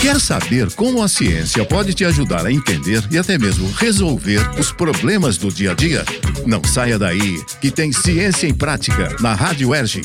Quer saber como a ciência pode te ajudar a entender e até mesmo resolver os problemas do dia a dia? Não saia daí, que tem Ciência em Prática na Rádio Erge.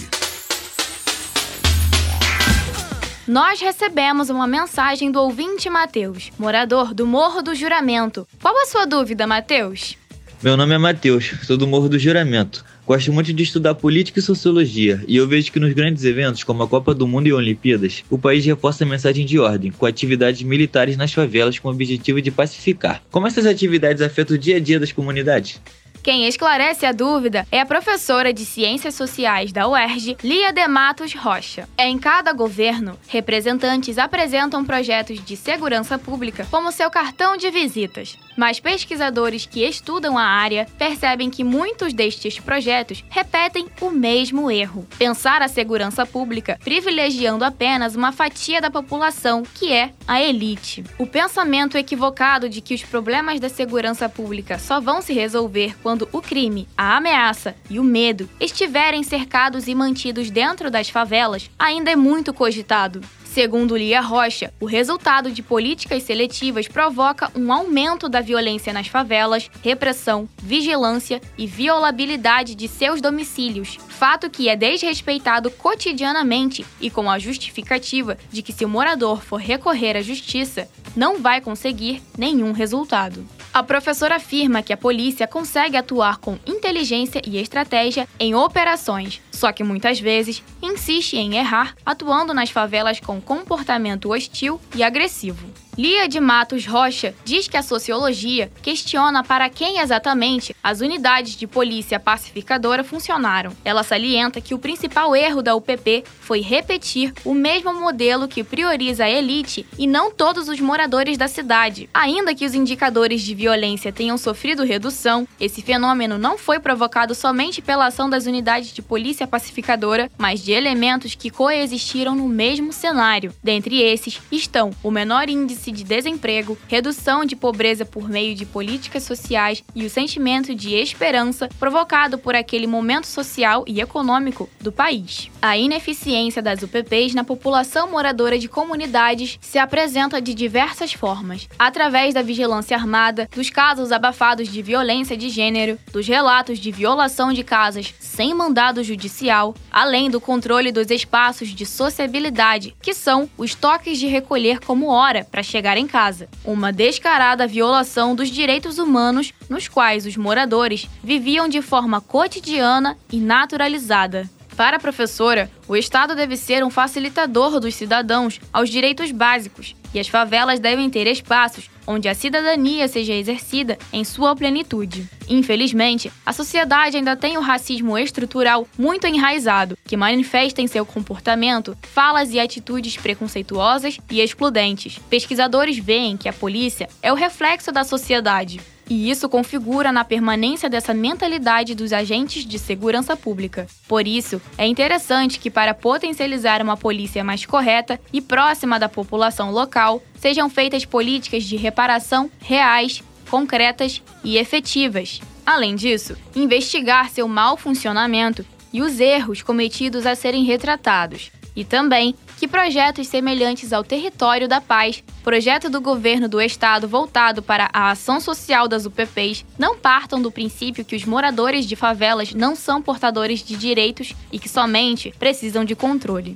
Nós recebemos uma mensagem do ouvinte Matheus, morador do Morro do Juramento. Qual a sua dúvida, Matheus? Meu nome é Matheus, sou do Morro do Juramento. Gosto muito de estudar política e sociologia, e eu vejo que nos grandes eventos, como a Copa do Mundo e Olimpíadas, o país reforça a mensagem de ordem, com atividades militares nas favelas com o objetivo de pacificar. Como essas atividades afetam o dia a dia das comunidades? Quem esclarece a dúvida é a professora de Ciências Sociais da UERJ, Lia de Matos Rocha. Em cada governo, representantes apresentam projetos de segurança pública como seu cartão de visitas. Mas pesquisadores que estudam a área percebem que muitos destes projetos repetem o mesmo erro: pensar a segurança pública privilegiando apenas uma fatia da população, que é a elite. O pensamento equivocado de que os problemas da segurança pública só vão se resolver quando quando o crime, a ameaça e o medo estiverem cercados e mantidos dentro das favelas, ainda é muito cogitado. Segundo Lia Rocha, o resultado de políticas seletivas provoca um aumento da violência nas favelas, repressão, vigilância e violabilidade de seus domicílios, fato que é desrespeitado cotidianamente e com a justificativa de que se o morador for recorrer à justiça, não vai conseguir nenhum resultado. A professora afirma que a polícia consegue atuar com inteligência e estratégia em operações, só que muitas vezes insiste em errar, atuando nas favelas com comportamento hostil e agressivo. Lia de Matos Rocha diz que a sociologia questiona para quem exatamente as unidades de polícia pacificadora funcionaram. Ela salienta que o principal erro da UPP foi repetir o mesmo modelo que prioriza a elite e não todos os moradores da cidade. Ainda que os indicadores de violência tenham sofrido redução, esse fenômeno não foi provocado somente pela ação das unidades de polícia pacificadora, mas de elementos que coexistiram no mesmo cenário. Dentre esses estão o menor índice índice de desemprego, redução de pobreza por meio de políticas sociais e o sentimento de esperança provocado por aquele momento social e econômico do país. A ineficiência das UPPs na população moradora de comunidades se apresenta de diversas formas, através da vigilância armada, dos casos abafados de violência de gênero, dos relatos de violação de casas sem mandado judicial, além do controle dos espaços de sociabilidade, que são os toques de recolher como hora para chegar em casa. Uma descarada violação dos direitos humanos nos quais os moradores viviam de forma cotidiana e naturalizada. Para a professora, o Estado deve ser um facilitador dos cidadãos aos direitos básicos e as favelas devem ter espaços onde a cidadania seja exercida em sua plenitude. Infelizmente, a sociedade ainda tem o racismo estrutural muito enraizado, que manifesta em seu comportamento falas e atitudes preconceituosas e excludentes. Pesquisadores veem que a polícia é o reflexo da sociedade e isso configura na permanência dessa mentalidade dos agentes de segurança pública. Por isso, é interessante que, para potencializar uma polícia mais correta e próxima da população local, sejam feitas políticas de reparação reais, concretas e efetivas. Além disso, investigar seu mau funcionamento e os erros cometidos a serem retratados, e também que projetos semelhantes ao Território da Paz, projeto do governo do estado voltado para a ação social das UPPs, não partam do princípio que os moradores de favelas não são portadores de direitos e que somente precisam de controle.